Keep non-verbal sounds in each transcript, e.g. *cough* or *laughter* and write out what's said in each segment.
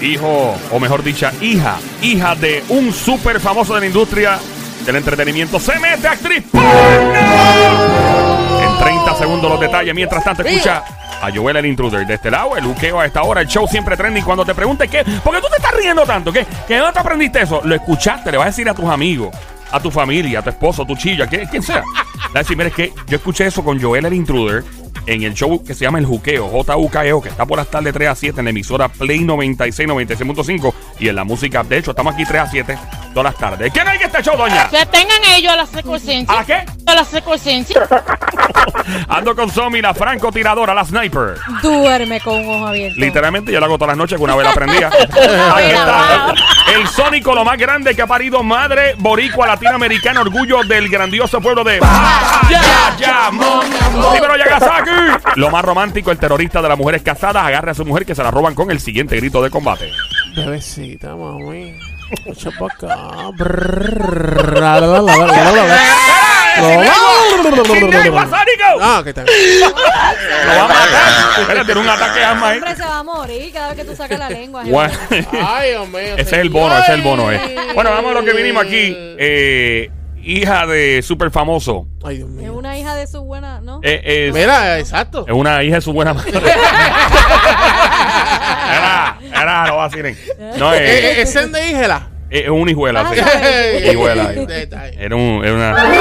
Hijo, o mejor dicha, hija, hija de un súper famoso de la industria del entretenimiento, se mete actriz porno. En 30 segundos los detalles. Mientras tanto, escucha a Joel el Intruder de este lado, el buqueo a esta hora, el show siempre trending. Cuando te pregunte qué, ¿por qué tú te estás riendo tanto? ¿Qué? ¿Que no te aprendiste eso? Lo escuchaste, le vas a decir a tus amigos, a tu familia, a tu esposo, a tu chilla, que- quien sea. *laughs* Le vas a decir, mira, es que yo escuché eso con Joel el Intruder en el show que se llama El Juqueo, J-U-K-E-O, que está por las tardes 3 a 7 en la emisora Play 96, 96.5 y en la música. De hecho, estamos aquí 3 a 7 todas las tardes. ¿Quién hay que este show, doña? Que tengan ellos a la ¿A secuencia. la qué? A la secuencia. *laughs* Ando con Somi, la francotiradora, la sniper. Duerme con un ojo abierto. Literalmente yo lo hago todas las noches con una vela prendida. *laughs* Ahí está. El Sónico, lo más grande que ha parido madre boricua latinoamericana, orgullo del grandioso pueblo de Bayamón. Dímelo, Yagasaki. Lo más romántico, el terrorista de las mujeres casadas, agarra a su mujer que se la roban con el siguiente grito de combate. Bebecita, mami. Echa Ah, ¿qué tal? Lo va a matar. Espera, tiene un ataque de asma ahí. Hombre, se va a morir cada vez que tú sacas la lengua. Guau. Ay, Dios mío. Ese es el bono, ese es el bono, eh. Bueno, vamos a lo que vinimos aquí. Eh, hija de súper famoso. Ay, Dios Es mío. una hija de su buena, ¿no? Eh, es, Mira, exacto. es una hija de su buena madre. *laughs* era, era, no vacilen. No, Eh, eh, eh, ¿Ese es de Ígela? Es una hijuela, Ah, sí. Hijuela. Era, un, era una, Ay,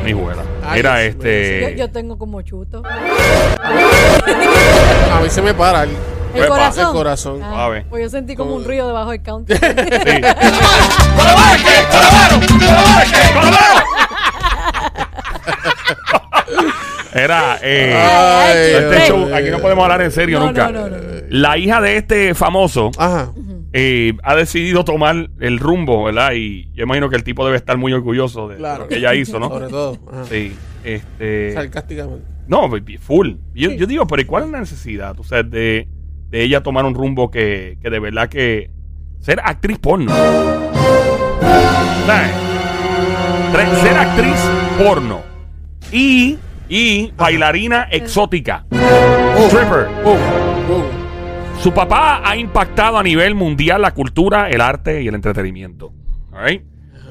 una hijuela. Yo, este. yo tengo como chuto. *laughs* A mí se me para el, El corazón. el corazón. Ah, Suave. pues yo sentí como un ruido debajo del counter. Sí. *laughs* Era. Eh, Ay, este show, aquí no podemos hablar en serio No, nunca. no, no, no. La hija de este famoso Ajá. Eh, ha decidido tomar el rumbo, ¿verdad? Y yo imagino que el tipo debe estar muy orgulloso de Claro. lo que ella hizo, ¿no? *laughs* Sobre todo. Ajá. Sí. Este. Sarcásticamente. No, full. Yo, yo digo, pero ¿y ¿cuál es la necesidad? O sea, de, de ella tomar un rumbo que, que de verdad que. Ser actriz porno. Ser actriz porno. Y. Y bailarina exótica. Stripper. Uh, uh. Su papá ha impactado a nivel mundial la cultura, el arte y el entretenimiento. Right?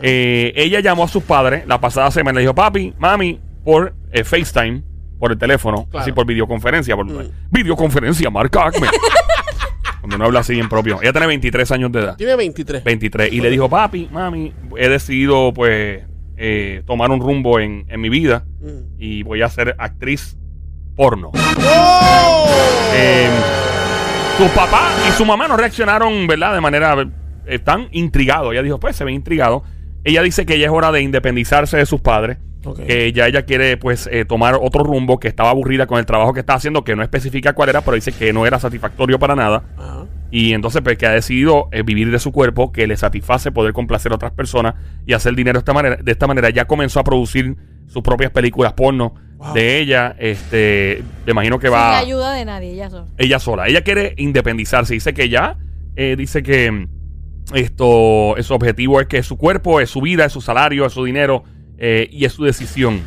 Eh, ella llamó a sus padres la pasada semana y le dijo, papi, mami, por eh, FaceTime, por el teléfono, Claro. así por videoconferencia, por Mm. videoconferencia, marca Acme. *laughs* Cuando uno habla así en propio. Ella tiene 23 años de edad. Tiene 23. 23. Y le dijo, papi, mami, he decidido pues eh, tomar un rumbo en, en mi vida Mm. y voy a ser actriz porno. ¡Oh! Su papá y su mamá no reaccionaron, ¿verdad? De manera. eh, tan intrigados. Ella dijo, pues se ve intrigado. Ella dice que ya es hora de independizarse de sus padres. Que ya ella quiere, pues, eh, tomar otro rumbo. Que estaba aburrida con el trabajo que estaba haciendo. Que no especifica cuál era, pero dice que no era satisfactorio para nada. Y entonces, pues, que ha decidido eh, vivir de su cuerpo. Que le satisface poder complacer a otras personas. Y hacer dinero de esta manera. De esta manera ya comenzó a producir sus propias películas porno. Wow. De ella, este, me imagino que Sin va ayuda de nadie, ya son. ella sola. Ella quiere independizarse. Dice que ya, eh, dice que mm, esto, su objetivo es que su cuerpo, es su vida, es su salario, es su dinero eh, y es su decisión.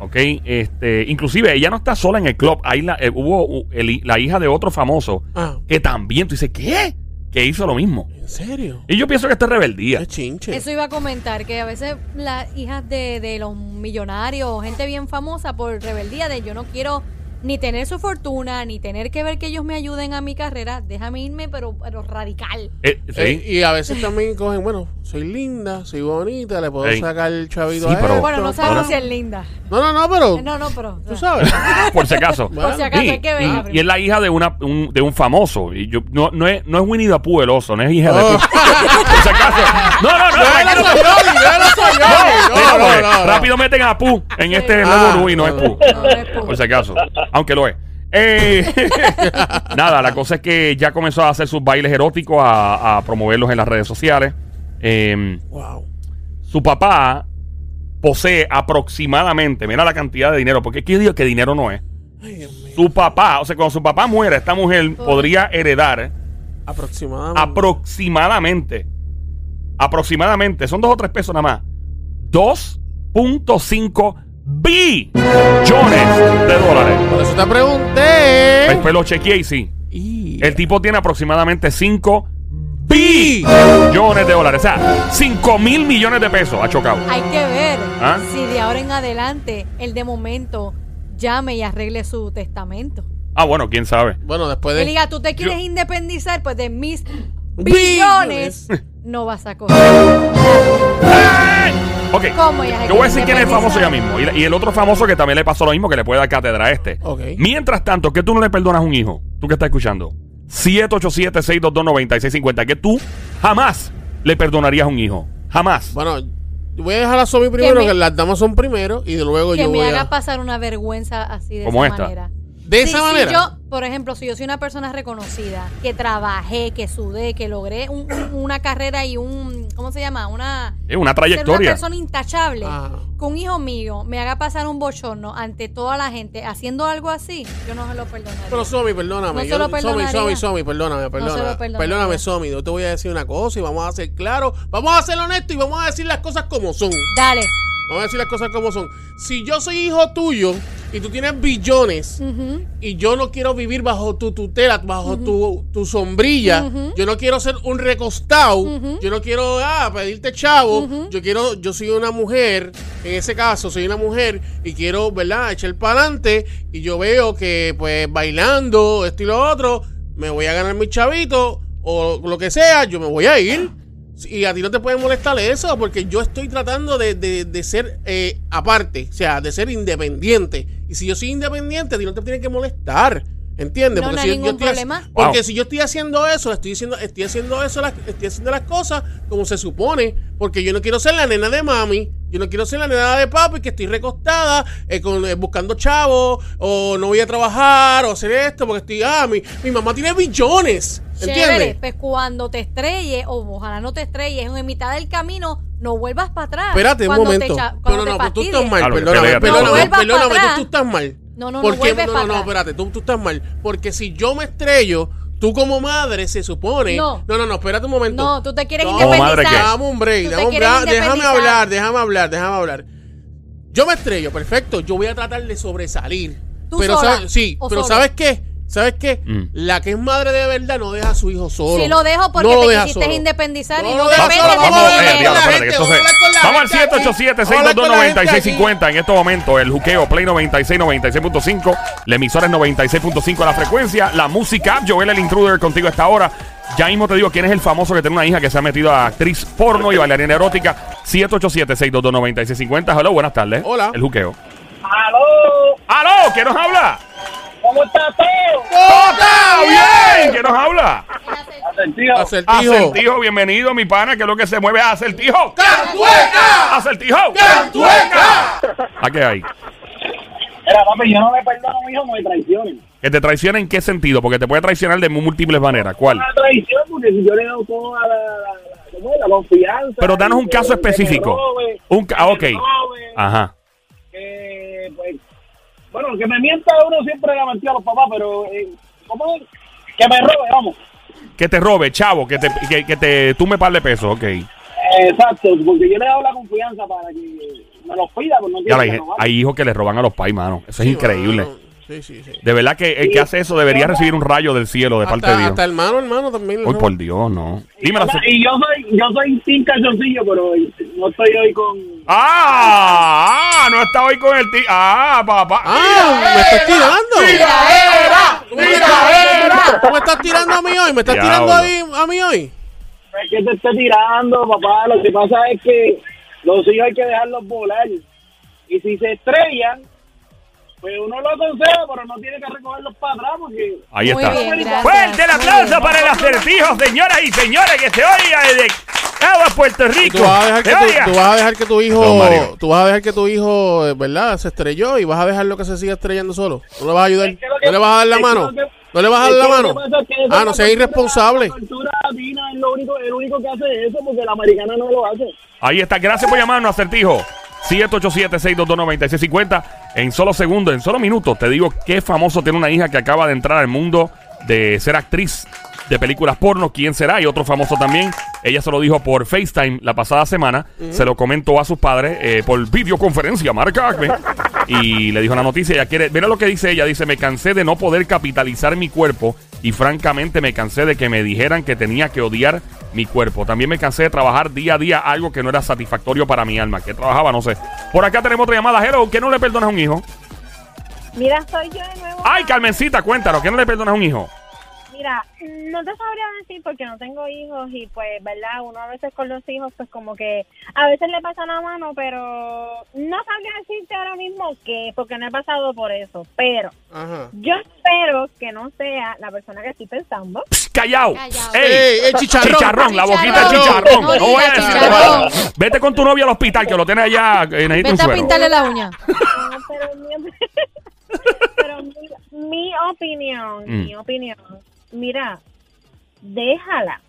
¿Ok? Este, inclusive ella no está sola en el club. Ahí la, eh, hubo uh, el- la hija de otro famoso Ah, que también, tú dices, ¿qué? Que hizo lo mismo. ¿en serio? Y yo pienso que esto es rebeldía. Qué chinche. Eso iba a comentar, que a veces las hijas de, de los millonarios o gente bien famosa por rebeldía de yo no quiero ni tener su fortuna, ni tener que ver que ellos me ayuden a mi carrera, déjame irme, pero, pero radical. Eh, sí. Eh, y a veces también cogen, bueno, soy linda, soy bonita, le puedo Ey. sacar el chavito Sí, a pero- esto, Bueno, no sabemos si es linda. No, no, no, pero No, no, pero. tú sabes. *laughs* por si acaso. *laughs* Por si acaso Sí, hay que ver. y, y es la hija de una un, de un famoso. Y yo, no, no, es, no es Winnie the Pooh el oso, no es hija de Oh. *laughs* Por si acaso. No, no, no. ¡Déjalo tranquilo. soy yo, déjalo soy yo! No, no, no, no. Rápido meten a Pooh en este Ah, nuevo y no no. No, no es Pooh. Por si acaso. Aunque lo es. Eh, *laughs* nada, la cosa es que ya comenzó a hacer sus bailes eróticos, a, a promoverlos en las redes sociales. Eh, Wow. su papá posee aproximadamente, mira la cantidad de dinero, porque es que yo digo que dinero no es. Ay, Dios mío. Su papá, o sea, cuando su papá muera, esta mujer podría heredar Aproximadamente. aproximadamente, aproximadamente, son dos o tres pesos nada más, 2.5 billones de dólares. Por eso te pregunté. Después lo chequeé y sí. Y- El tipo tiene aproximadamente 5 Bi- billones de dólares. O sea, 5 mil millones de pesos ha chocado. Hay que ver ¿Ah? si de ahora en adelante él de momento llame y arregle su testamento. Ah, bueno, quién sabe. Bueno, después Y de. diga, tú te quieres independizar, pues de mis Billones. billones *laughs* no vas a coger. Ok. ¿Cómo ya? Yo voy a decir quién es el famoso ya mismo. Y, y el otro famoso que también le pasó lo mismo, que le puede dar cátedra a este. Ok. Mientras tanto, ¿qué tú no le perdonas a un hijo? Tú que estás escuchando. 787-622-9650. Que tú jamás le perdonarías a un hijo. Jamás. Bueno, voy a dejar a Somi primero, me- que las damas son primero, y luego Que yo me voy haga a. pasar una vergüenza así de Como esa esta. manera. De Sí, esa sí, manera. yo, por ejemplo, si yo soy una persona reconocida, que trabajé, que sudé, que logré un- un- una carrera y un, ¿cómo se llama? Una, Es una ser una trayectoria. persona intachable, Ah. que un hijo mío me haga pasar un bochorno ante toda la gente haciendo algo así, yo no se lo perdonaría. Pero Somi, perdóname. No se Yo- lo Somi, perdonaría. Somi, Somi, perdóname, se perdóname. perdonaría. perdóname, Somi. Yo te voy a decir una cosa y vamos a ser claros. Vamos a ser honestos y vamos a decir las cosas como son. Dale. Vamos a decir las cosas como son. Si yo soy hijo tuyo y tú tienes billones y yo no quiero vivir bajo tu tutela, bajo tu, tu sombrilla, yo no quiero ser un recostado, yo no quiero ah, pedirte chavo, yo quiero, yo soy una mujer, en ese caso soy una mujer y quiero, ¿verdad?, echar para adelante y yo veo que pues bailando, esto y lo otro, me voy a ganar mi chavito o lo que sea, yo me voy a ir. Y a ti no te puede molestar eso, porque yo estoy tratando de, de- de ser eh, aparte, o sea, de ser independiente. Y si yo soy independiente, a ti no te tiene que molestar. ¿Entiendes? No, no si hay yo- yo ningún estoy haci- problema. Porque Wow. si yo estoy haciendo eso, estoy haciendo, estoy haciendo eso, las- estoy haciendo las cosas como se supone. Porque yo no quiero ser la nena de mami, yo no quiero ser la nena de papi que estoy recostada, eh, con, eh, buscando chavos, o no voy a trabajar, o hacer esto, porque estoy, ah, mi, mi mamá tiene billones. Chévere, ¿Entiendes? pues cuando te estrelles, o ojalá no te estrelles, en mitad del camino, no vuelvas para atrás. Espérate un momento. te echa- No, no, pues tú estás mal. Claro, perdóname, perdóname, no perdóname, tú, tú estás mal. No, no, no ¿Por qué? vuelves No, no, no, espérate, tú, tú estás mal. Porque si yo me estrello, tú como madre se supone. No. no, no, no, espérate un momento. No, tú te quieres No, independizar. Dame un break, dame un déjame hablar, déjame hablar, déjame hablar. Yo me estrello, perfecto. Yo voy a tratar de sobresalir. ¿Tú pero sola ¿sabes? sí, pero solo? ¿sabes qué? ¿Sabes qué? Mm. La que es madre de verdad no deja a su hijo solo. Si lo dejo porque No lo te quisiste independizar y No depende solo, de vamos a eh, diablo, espérate, vamos a al gente aquí. 787 Vamos a hablar con la gente aquí. 622 En este momento, el juqueo Play 96, 96.5. La emisora es 96.5 la frecuencia. La música, Joel el Intruder contigo a esta hora. Ya mismo te digo quién es el famoso que tiene una hija que se ha metido a actriz porno y bailarina erótica. 787-622-9650. Hello, buenas tardes. Hola. El juqueo. ¡Aló! ¡Aló! ¿Quién nos habla? ¿Cómo está todo? ¡Está bien! ¿Quién nos habla? Atención. Acertijo. Acertijo, bienvenido, mi pana, que es lo que se mueve. ¡Acertijo! ¡Cantueca! ¡Acertijo! ¡Cantueca! ¿A qué hay? Mira, papi, yo no me perdono a mi hijo, no me traicionen. ¿Que te traiciona en qué sentido? Porque te puede traicionar de múltiples maneras. ¿Cuál? Una traición, porque si yo le doy toda la, la, la, ¿cómo es? la confianza. Pero danos un caso específico. robe, Un ca- ah, ok. robe, Ajá. que, pues, bueno, que me mienta uno siempre le ha mentido a los papás, pero, eh, ¿cómo es? Que me robe, vamos. Que te robe, chavo, que te, que, que te tume par de pesos, ok. Exacto, porque yo le he dado la confianza para que me los pida, pues no tiene hay, que renovar. hay hijos que le roban a los pais, mano. Eso es Sí, increíble. Sí, sí, sí. De verdad que el que hace eso debería recibir un rayo del cielo de parte de Dios. hasta hermano, hermano también. Uy, por Dios, no. Yo, y yo soy, yo soy sin calzoncillo, pero no estoy hoy con... ¡Ah! ¡Ah! No está hoy con el tío. ¡Ah, papá! ¡Ah! ¿Me estás tirando? ¡Tiraera! ¿Tú me estás- ¡Tiraera! ¿Tú me estás tirando a mí hoy? ¿Me estás tirando ahí a mí hoy? No es que te esté tirando, papá. Lo que pasa es que los hijos hay que dejarlos volar. Y si se estrellan, pues uno lo aconseja, pero no tiene que recogerlos para atrás porque... Ahí Muy está. bien, gracias. Fuerte el aplauso para el acertijo, señoras y señores, que se oiga desde Cabo, Puerto Rico. tú vas a dejar que tu, tú vas a dejar que tu hijo, tú vas a dejar que tu hijo, eh, ¿verdad? Se estrelló y vas a dejarlo que se siga estrellando solo. No le vas a ayudar. Es que lo que- No le vas a dar la mano. No le vas a dar la mano. es que Ah, no seas irresponsable. La cultura latina es lo único, el único que hace eso porque la americana no lo hace. Ahí está. Gracias por llamarnos, acertijo. 787-622-9650. En solo segundos, en solo minutos, te digo qué famoso tiene una hija que acaba de entrar al mundo de ser actriz de películas porno, ¿quién será? Y otro famoso también. Ella se lo dijo por FaceTime la pasada semana. Se lo comentó a sus padres eh, por videoconferencia, marca Acme. Y le dijo la noticia, ella quiere, mira lo que dice ella, dice, me cansé de no poder capitalizar mi cuerpo y francamente me cansé de que me dijeran que tenía que odiar mi cuerpo. También me cansé de trabajar día a día algo que no era satisfactorio para mi alma. que trabajaba? No sé. Por acá tenemos otra llamada. Hello, ¿qué no le perdonas a un hijo? Mira, soy yo de nuevo. Ay, Carmencita, cuéntanos, ¿qué no le perdonas a un hijo? Mira, no te sabría decir porque no tengo hijos y pues, ¿verdad? Uno a veces con los hijos pues como que a veces le pasa la mano, pero no sabría decirte ahora mismo qué, porque no he pasado por eso. Pero Ajá. yo espero que no sea la persona que estoy pensando. Psst, callao. Callao. Ey, Ey, el chicharrón. la boquita de Chicharrón. chicharrón. No No voy a decir chicharrón. nada. Vete con tu novio al hospital, que lo tiene allá. Eh, necesita un Vete a suero. pintarle la uña. *laughs* No, pero mi, *laughs* pero mi, mi opinión, Mm. mi opinión, mira, déjala.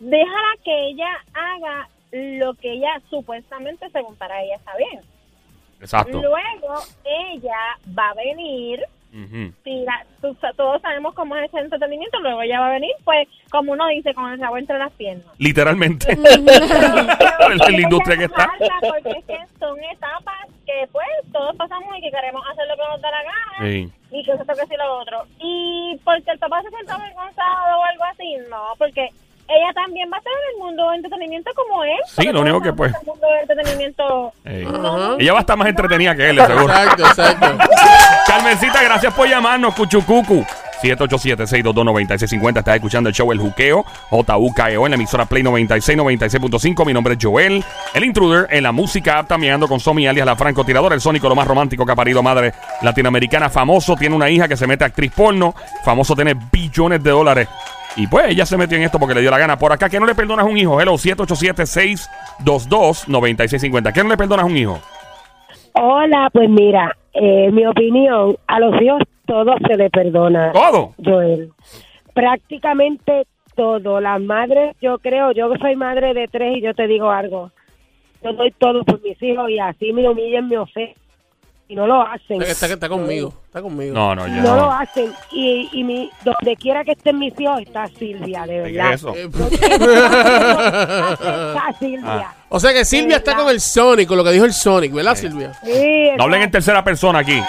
Déjala que ella haga lo que ella supuestamente, según para ella, está bien. Exacto. Luego ella va a venir, Ujú. si la- tú- todos sabemos cómo es ese entretenimiento, luego ella va a venir, pues, como uno dice, con el rabo entre las piernas. Literalmente. en *laughs* la industria que está. Porque es que son etapas que, pues, todos pasamos y que queremos hacer lo que nos da la gana. Sí. y que eso que sí lo otro. Y porque el papá se sienta avergonzado o algo así, no, porque ella también va a estar en el mundo de entretenimiento como él. Sí, lo único que, pues- en el mundo de entretenimiento. Ey. Ajá. Ella va a estar más entretenida que él, seguro. Exacto, exacto. Carmencita, gracias por llamarnos, Cuchucucu. 787-622-9650. Estás escuchando el show El Juqueo, JUKEO, en la emisora Play 96, 96.5. Mi nombre es Joel, el intruder, en la música app, también ando con Somi alias la francotiradora, el sónico, lo más romántico que ha parido madre latinoamericana, famoso, tiene una hija que se mete a actriz porno, famoso tiene billones de dólares. Y pues ella se metió en esto porque le dio la gana. Por acá, ¿qué no le perdonas un hijo? Hello, 787-622-9650. ¿Qué no le perdonas un hijo? Hola, pues mira, eh, mi opinión, a los hijos todo se le perdona, Todo. Joel. Prácticamente todo. Las madres, yo creo, yo soy madre de tres y yo te digo algo. Yo doy todo por mis hijos y así me humillen, me ofenden. Y no lo hacen. Está, está conmigo. Está conmigo. No, no, ya No lo no. hacen. Y, y mi, donde quiera que estén mis hijos está Silvia, de ¿Qué verdad. eso? Está Silvia. o sea que Silvia está con el Sonic, con lo que dijo el Sonic, ¿verdad, Silvia? Sí, No hablen en tercera persona aquí.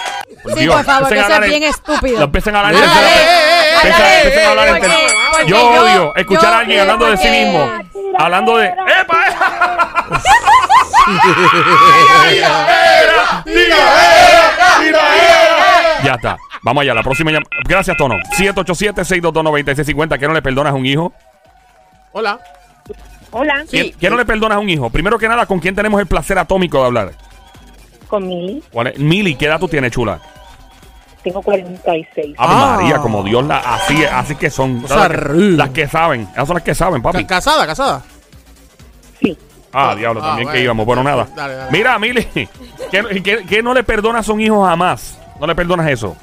Sí, por favor, que eso es bien estúpido. No empiecen a hablar en tercera persona. Yo odio escuchar yo- a alguien hablando de sí mismo. Hablando de. ¡Epa! *laughs* Ya está. Vamos allá, la próxima llamada. Gracias, Tono. 787-622-9650. ¿Qué no le perdonas a un hijo? Hola. Hola, ¿Quién, quién no le perdonas a un hijo? Primero que nada, ¿con quién tenemos el placer atómico de hablar? con Mili, ¿Cuál es? Mili, ¿qué edad tú tienes, chula? tengo 46. Ave Ah. María, como Dios la. Así, así que son. Las que, ruda. las que saben. Esas son las que saben, papi. Ca- ¿Casada, casada? Sí. Ah, Ah, diablo, ah, también que íbamos. Bueno, nada. Dale, dale. Mira, Mili, *laughs* ¿qué, qué, qué no le perdonas a un hijo jamás? No le perdonas eso.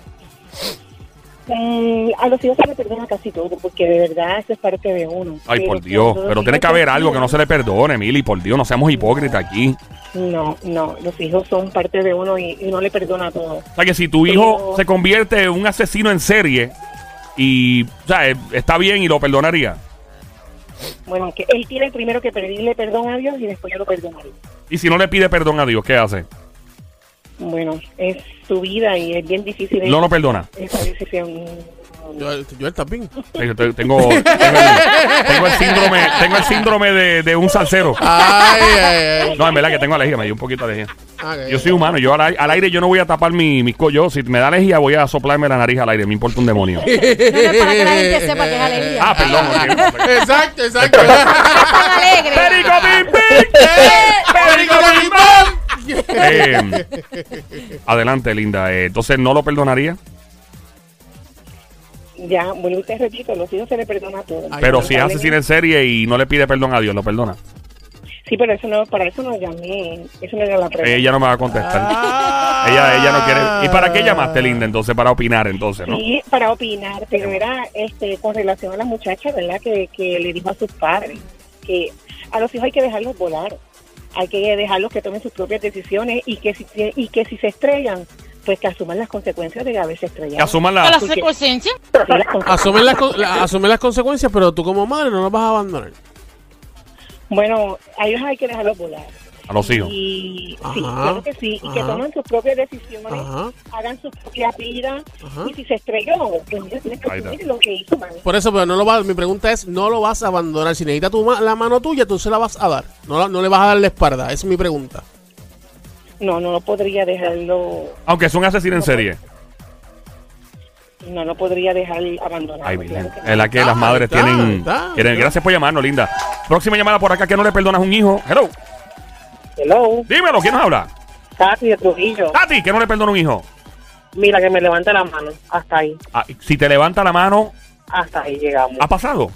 Mm, a los hijos se les perdona casi todo, porque de verdad eso es parte de uno. Ay, Pero por Dios. Pero tiene que haber algo que no se le perdone, Mili. Por Dios, no seamos hipócritas aquí. No, no, los hijos son parte de uno y, y uno le perdona todo. O sea, que si tu hijo Pero- se convierte en un asesino en serie y, o sea, eh, está bien y lo perdonaría. Bueno, que él tiene primero que pedirle perdón a Dios y después yo lo perdonaré. Y si no le pide perdón a Dios, ¿qué hace? Bueno, es su vida y es bien difícil No lo perdona. esa decisión. Yo, yo él también. Tengo, tengo, tengo el, tengo el síndrome, tengo el síndrome de, de un salsero. Ay, ay, ay. No, en verdad que tengo alergia, me dio un poquito de alergia. Ah, Yo soy humano, yo al, al aire yo no voy a tapar mi, mis co- yo Si me da alergia voy a soplarme la nariz al aire, me importa un demonio. No, para que la gente sepa que es alegría. Ah, perdón. Exacto, exacto. ¡Perico Bim Bim! *laughs* Perico, bim, bam. Eh, adelante, linda. Eh, entonces, ¿no lo perdonaría? Ya, bueno, usted repito, los hijos se le perdona todo. Pero si es asesino en serie y no le pide perdón a Dios, ¿lo perdona? Sí, pero eso no, para eso no llamé. Eso no era la pregunta. Ella no me va a contestar. Ah. Ella, ella no quiere. ¿Y para qué llamaste, linda, entonces? Para opinar, entonces, ¿no? Sí, para opinar, pero era este con relación a la muchacha, ¿verdad? Que, que le dijo a sus padres que a los hijos hay que dejarlos volar, hay que dejarlos que tomen sus propias decisiones y que si, y que si se estrellan, pues que asuman las consecuencias de haberse Que estrellado. asuman las consecuencias. Asumen las, la- asumen las consecuencias, pero tú como madre no nos vas a abandonar. Bueno, a ellos hay que dejarlos volar. A los hijos. Y Ajá. sí, claro que sí, y que tomen sus propias decisiones, Ajá. hagan su propia vida, Ajá. y si se estrelló, pues tienes que asumir lo que hizo, mami. Por eso, pero no lo vas, mi pregunta es, no lo vas a abandonar. Si necesita tu ma- la mano tuya, tú se la vas a dar. No, la- no le vas a dar la espalda. Esa es mi pregunta. No, no, no podría dejarlo, Aunque son asesinos en serie. no, no podría dejar abandonado. Ay, claro no. Es la que Ah, las madres está, tienen... ahí está. quieren- Gracias por llamarnos, linda. Próxima llamada por acá, que no le perdonas a un hijo. Hello. Hello, Dímelo, ¿quién nos habla? Tati de Trujillo. Tati, que no le perdona a un hijo. Mira, que me levanta la mano. Hasta ahí, Ah, si te levanta la mano, hasta ahí llegamos. ¿ha pasado?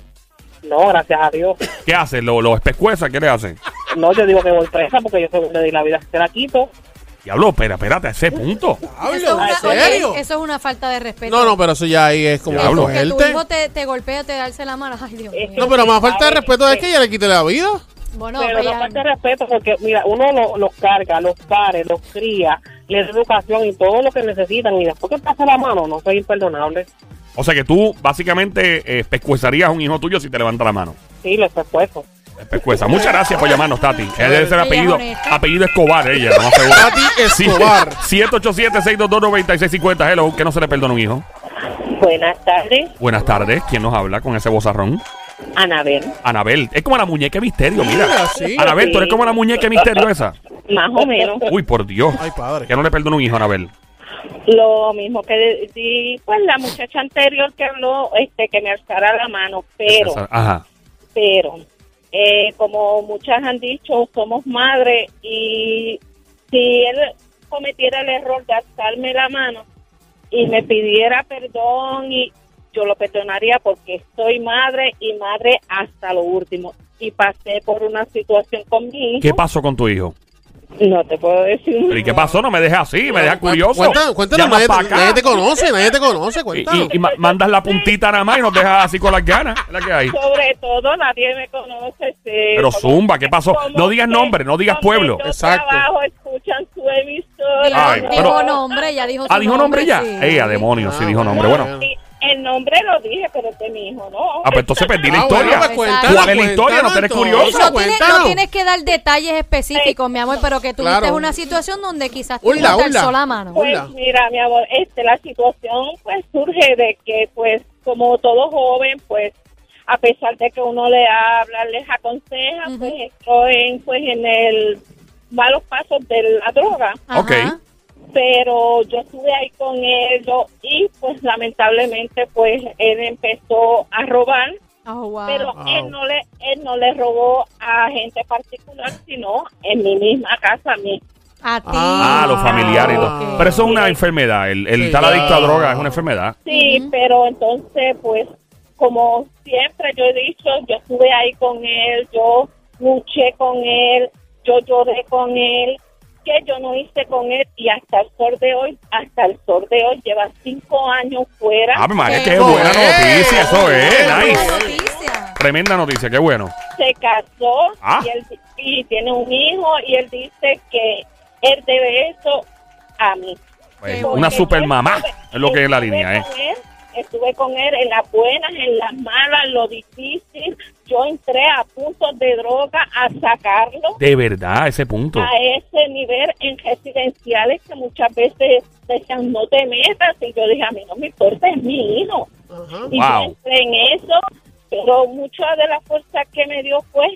No, gracias a Dios. ¿Qué hace? ¿Lo, lo especueza? ¿Qué le hacen? *laughs* No, yo digo que voy presa porque yo según le di la vida se la quito. Diablo, espera, espérate, a ese punto. Eso una, ¿En oye, serio? eso es una falta de respeto. No, no, pero eso ya ahí es como Diablo. Que tu cogerte. hijo te, te golpea, te darse la mano. Ay, Dios Es mío. No, pero más falta de respeto es que ella le quite la vida. Bueno, pero pues no ya- falta de respeto porque, mira, uno lo- los carga, los pare, los cría, le da educación y todo lo que necesitan. Y después que pasa la mano, no soy imperdonable. O sea que tú básicamente eh, pescuezarías a un hijo tuyo si te levanta la mano. Sí, lo puesto. Pescueza. Muchas gracias por llamarnos, Tati. Ella debe ser Ella apellido, es apellido Escobar, ella, lo más seguro. Tati Escobar. 787-622-9650. Hello, que no se le perdona un hijo. Buenas tardes, Buenas tardes. ¿Quién nos habla con ese bozarrón? Anabel. Anabel. Es como la muñeca de misterio, mira. Mira, sí. Anabel, tú eres como la muñeca de misterio esa. Más o menos. Uy, por Dios. Ay, padre. Que no le perdona un hijo, Anabel. Lo mismo que di, pues la muchacha anterior que habló, este, que me alzara la mano, pero, Ajá. pero, eh, como muchas han dicho, somos madres y si él cometiera el error de alzarme la mano y me pidiera perdón y yo lo perdonaría porque soy madre y madre hasta lo último y pasé por una situación con mi hijo. ¿Qué pasó con tu hijo? No te puedo decir. ¿Pero ¿Y qué pasó? No me dejas así, me dejas curioso. Cuéntanos, cuéntanos, nadie, nadie te conoce, nadie te conoce, Y, cuéntanos. y- y ma- mandas la puntita nada más y nos dejas así con las ganas. La que hay. Sobre todo nadie me conoce. este, Pero Zumba, ¿qué pasó? No digas nombre, no digas pueblo. yo Exacto. trabajo, escuchan su emisora. Dijo, Ay, dijo pero- nombre, ya dijo su Ah, dijo nombre ya. sí. Ey, a demonios, sí Ah, dijo nombre. bueno. Bueno. El nombre lo dije, pero es de mi hijo, ¿no? Ah, pues entonces perdí la Ah, bueno, historia. pues ¿Cuál es la historia? No tenés cuéntanos curioso. No tienes, cuéntanos. no tienes que dar detalles específicos, mi amor, pero que tuviste Claro. una situación donde quizás te alzó la mano. Pues Hola. mira, mi amor, este, la situación pues surge de que pues como todo joven pues a pesar de que uno le habla, les aconseja, Ujú. pues entró en pues en el malos pasos de la droga. Ajá. Ok. pero yo estuve ahí con ellos y pues lamentablemente pues él empezó a robar Oh, wow. pero Wow. él no le él no le robó a gente particular sino en mi misma casa a mí a ti. Ah, los familiares. Pero eso es una enfermedad. El, el Sí. estar adicto a droga es una enfermedad. sí pero entonces pues como siempre yo he dicho yo estuve ahí con él yo luché con él yo lloré con él que yo no hice con él y hasta el sol de hoy hasta el sol de hoy lleva cinco años fuera Ah, María, Qué qué buena noticia, eso es. Buena Nice. noticia. Tremenda noticia, qué bueno. se casó Ah. y, él, y tiene un hijo y él dice que él debe eso a mí. Pues, Qué una super mamá Estuve- es lo que es la línea, ¿eh? con él, estuve con él en las buenas, en las malas, lo difícil. Yo entré a puntos de droga a sacarlo De verdad, ese punto. a ese nivel en residenciales que muchas veces decían no te metas y yo dije a mí no me importa, es mi hijo. Y Wow. yo entré en eso, pero mucha de la fuerza que me dio fue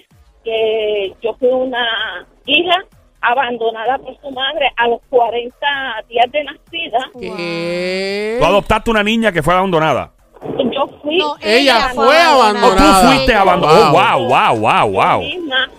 que yo fui una hija abandonada por su madre a los 40 días de nacida. ¿Qué? Tú adoptaste una niña que fue abandonada. Yo fui No, Ella fue O tú abandonada. fuiste Ella. abandonada. Wow. Oh, wow, wow, wow, wow. misma.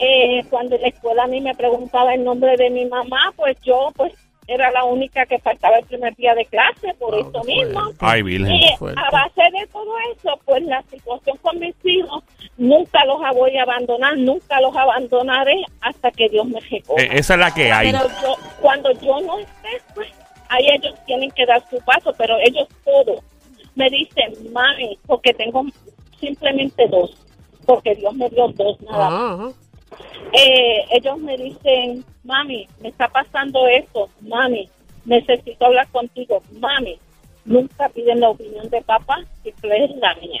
Eh, cuando en la escuela a mí me preguntaba el nombre de mi mamá, pues yo pues era la única que faltaba el primer día de clase por Wow, esto qué mismo. Ay, Virgen. Y a base de todo eso, pues la situación con mis hijos, nunca los voy a abandonar, nunca los abandonaré hasta que Dios me recoja. Eh, esa es la que hay. Pero yo, cuando yo no esté, pues ahí ellos tienen que dar su paso, pero ellos todos me dicen, mami, porque tengo simplemente dos, porque Dios me dio dos nada más. Ajá, ajá. Eh, ellos me dicen, mami, me está pasando esto, mami, necesito hablar contigo. Mami, nunca piden la opinión de papá, siempre es la mía.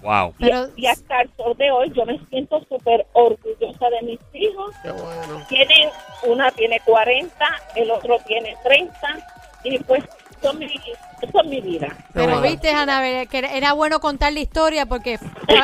Wow. Y- Pero- y, hasta el sol de hoy yo me siento súper orgullosa de mis hijos. Qué bueno. Tienen, una tiene 40, el otro tiene 30 y pues son mi, son mi vida. Pero bueno. viste, Ana, que era- bueno contar la historia porque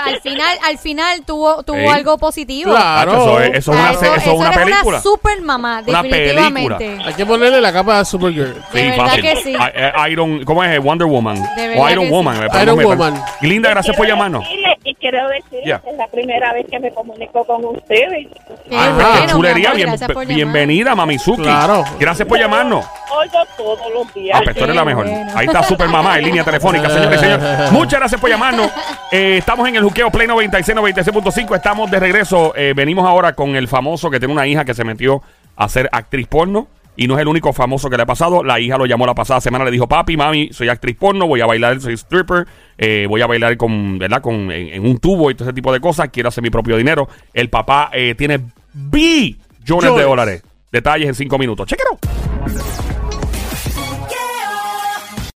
al final, al final tuvo, tuvo Sí. algo positivo. Claro. Eso es, eso es una, se- eso es una película. una super mamá, definitivamente. Hay que ponerle la capa de Supergirl. De verdad que sí. I- eh, Iron, ¿cómo es? Wonder Woman. O Iron que Woman. sí. me parece- Iron me Woman. Linda, gracias por llamarnos. decirle- y quiero decirles Ya. que es la primera vez que me comunico con ustedes. Qué Ah, bueno, chulería. amor, bien- bienvenida, Mamizuki. Claro. Gracias por llamarnos. Oigo todos los días. Tú eres la mejor. bueno. Ahí está Super Mamá en línea telefónica, *laughs* señores y señores. Muchas gracias por llamarnos. Eh, estamos en el Juqueo Play 96, 96.5. Estamos de regreso. Eh, venimos ahora con el famoso que tiene una hija que se metió a ser actriz porno. Y no es el único famoso que le ha pasado. La hija lo llamó la pasada semana. Le dijo, papi, mami, soy actriz porno. Voy a bailar, soy stripper. eh, voy a bailar con, ¿verdad? Con, en, en un tubo y todo ese tipo de cosas. Quiero hacer mi propio dinero. El papá eh, tiene billones de dólares. Detalles en cinco minutos. Chequero.